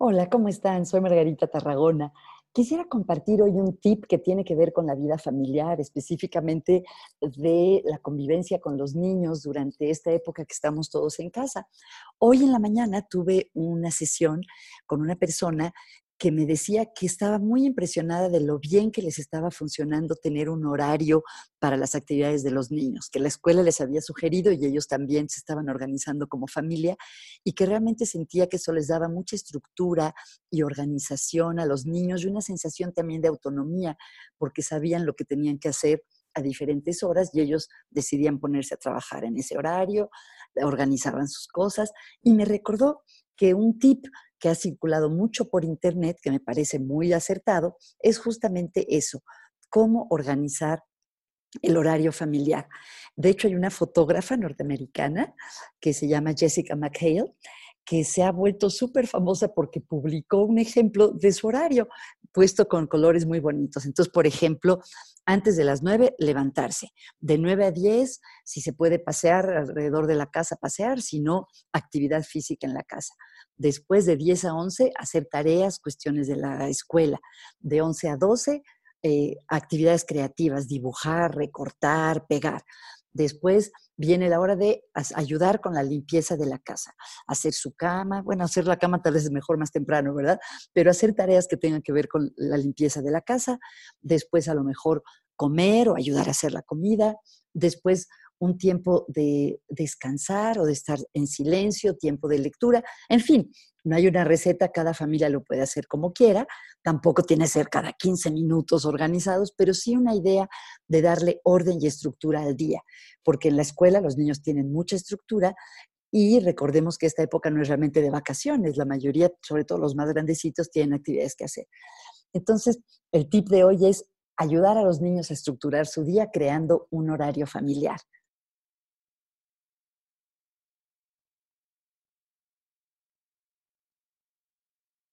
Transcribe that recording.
Hola, ¿cómo están? Soy Margarita Tarragona. Quisiera compartir hoy un tip que tiene que ver con la vida familiar, específicamente de la convivencia con los niños durante esta época que estamos todos en casa. Hoy en la mañana tuve una sesión con una persona que me decía que estaba muy impresionada de lo bien que les estaba funcionando tener un horario para las actividades de los niños, que la escuela les había sugerido y ellos también se estaban organizando como familia y que realmente sentía que eso les daba mucha estructura y organización a los niños y una sensación también de autonomía, porque sabían lo que tenían que hacer a diferentes horas y ellos decidían ponerse a trabajar en ese horario, organizaban sus cosas y me recordó que un tip que ha circulado mucho por internet, que me parece muy acertado, es justamente eso, cómo organizar el horario familiar. De hecho, hay una fotógrafa norteamericana que se llama Jessica McHale, que se ha vuelto súper famosa porque publicó un ejemplo de su horario puesto con colores muy bonitos. Entonces, por ejemplo, antes de las 9, levantarse. De 9 a 10, si se puede pasear alrededor de la casa, pasear, si no, actividad física en la casa. Después de 10 a 11, hacer tareas, cuestiones de la escuela. De 11 a 12, eh, actividades creativas, dibujar, recortar, pegar. Después viene la hora de ayudar con la limpieza de la casa, hacer su cama, bueno, hacer la cama tal vez es mejor más temprano, ¿verdad? Pero hacer tareas que tengan que ver con la limpieza de la casa, después a lo mejor comer o ayudar a hacer la comida, después un tiempo de descansar o de estar en silencio, tiempo de lectura, en fin, no hay una receta, cada familia lo puede hacer como quiera, tampoco tiene que ser cada 15 minutos organizados, pero sí una idea de darle orden y estructura al día, porque en la escuela los niños tienen mucha estructura y recordemos que esta época no es realmente de vacaciones, la mayoría, sobre todo los más grandecitos, tienen actividades que hacer. Entonces, el tip de hoy es ayudar a los niños a estructurar su día creando un horario familiar.